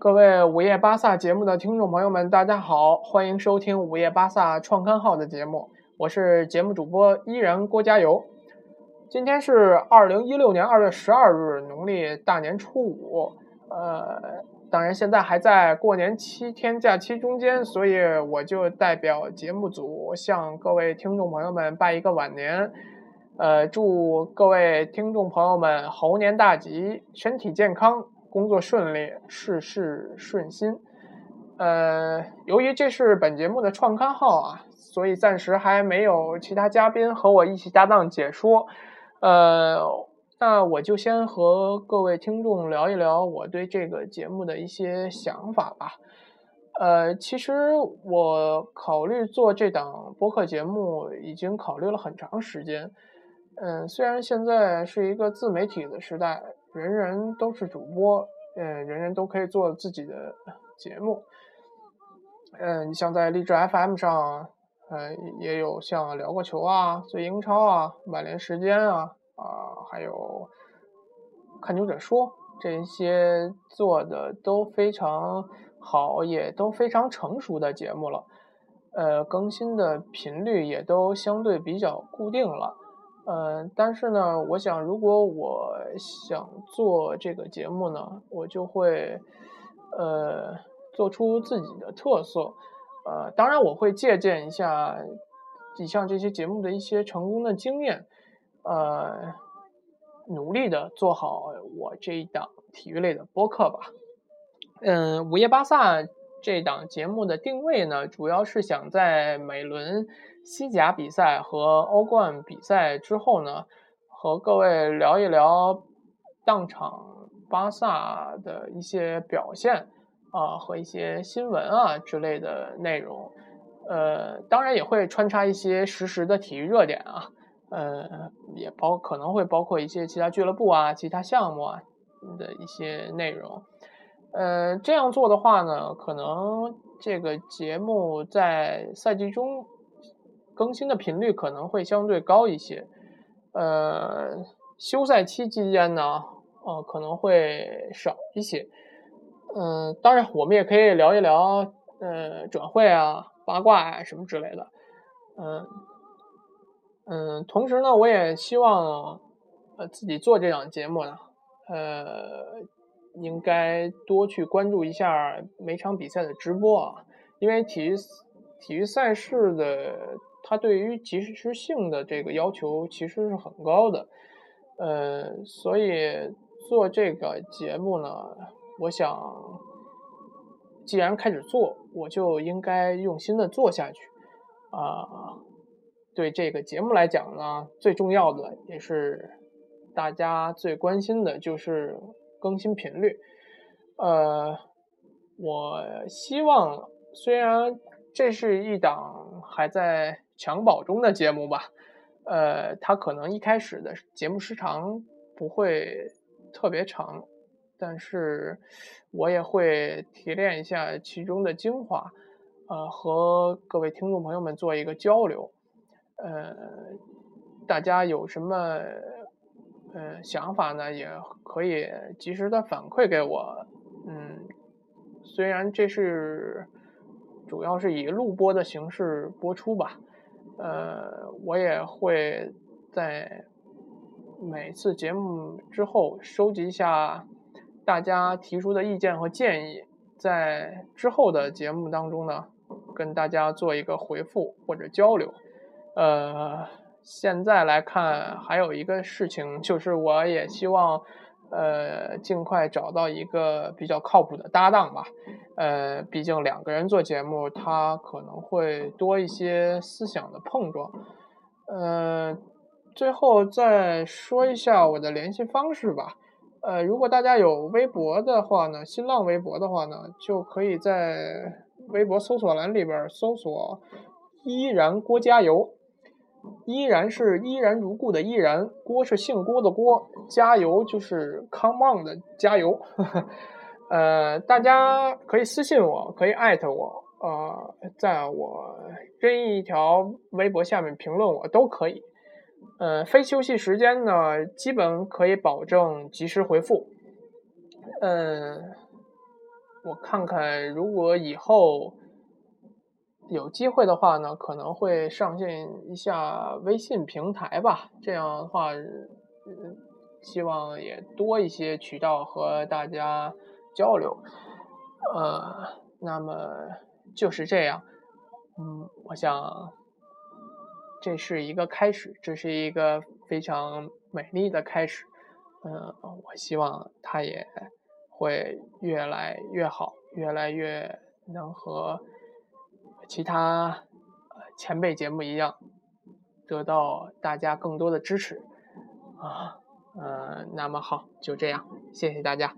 各位午夜巴萨节目的听众朋友们，大家好，欢迎收听午夜巴萨创刊号的节目，我是节目主播依然郭加油。今天是二零一六年二月十二日，农历大年初五。呃，当然现在还在过年七天假期中间，所以我就代表节目组向各位听众朋友们拜一个晚年。呃，祝各位听众朋友们猴年大吉，身体健康。工作顺利，事事顺心。呃，由于这是本节目的创刊号啊，所以暂时还没有其他嘉宾和我一起搭档解说。呃，那我就先和各位听众聊一聊我对这个节目的一些想法吧。呃，其实我考虑做这档播客节目已经考虑了很长时间。嗯，虽然现在是一个自媒体的时代。人人都是主播，嗯，人人都可以做自己的节目，嗯，你像在励志 FM 上，嗯，也有像聊个球啊、最英超啊、曼联时间啊，啊，还有看球者说这些做的都非常好，也都非常成熟的节目了，呃，更新的频率也都相对比较固定了。呃，但是呢，我想，如果我想做这个节目呢，我就会，呃，做出自己的特色，呃，当然我会借鉴一下以上这些节目的一些成功的经验，呃，努力的做好我这一档体育类的播客吧。嗯，午夜巴萨这档节目的定位呢，主要是想在每轮。西甲比赛和欧冠比赛之后呢，和各位聊一聊当场巴萨的一些表现啊，和一些新闻啊之类的内容。呃，当然也会穿插一些实时的体育热点啊，呃，也包可能会包括一些其他俱乐部啊、其他项目啊的一些内容。呃，这样做的话呢，可能这个节目在赛季中。更新的频率可能会相对高一些，呃，休赛期期间呢，呃，可能会少一些。嗯，当然，我们也可以聊一聊，呃，转会啊、八卦啊什么之类的。嗯嗯，同时呢，我也希望，呃，自己做这档节目呢，呃，应该多去关注一下每场比赛的直播啊，因为体育体育赛事的。它对于及时性的这个要求其实是很高的，呃，所以做这个节目呢，我想，既然开始做，我就应该用心的做下去，啊，对这个节目来讲呢，最重要的也是大家最关心的就是更新频率，呃，我希望虽然这是一档还在。襁褓中的节目吧，呃，它可能一开始的节目时长不会特别长，但是我也会提炼一下其中的精华，呃，和各位听众朋友们做一个交流，呃，大家有什么呃想法呢？也可以及时的反馈给我，嗯，虽然这是主要是以录播的形式播出吧。呃，我也会在每次节目之后收集一下大家提出的意见和建议，在之后的节目当中呢，跟大家做一个回复或者交流。呃，现在来看，还有一个事情就是，我也希望。呃，尽快找到一个比较靠谱的搭档吧。呃，毕竟两个人做节目，他可能会多一些思想的碰撞。呃，最后再说一下我的联系方式吧。呃，如果大家有微博的话呢，新浪微博的话呢，就可以在微博搜索栏里边搜索“依然郭加油”。依然是依然如故的依然，郭是姓郭的郭，加油就是 come on 的加油。呃，大家可以私信我，可以艾特我，呃，在我任意一条微博下面评论我都可以。呃，非休息时间呢，基本可以保证及时回复。嗯，我看看，如果以后有机会的话呢，可能会上线一下微信平台吧。这样的话，嗯，希望也多一些渠道和大家交流。呃，那么就是这样。嗯，我想这是一个开始，这是一个非常美丽的开始。嗯，我希望它也。会越来越好，越来越能和其他前辈节目一样，得到大家更多的支持啊，嗯，那么好，就这样，谢谢大家。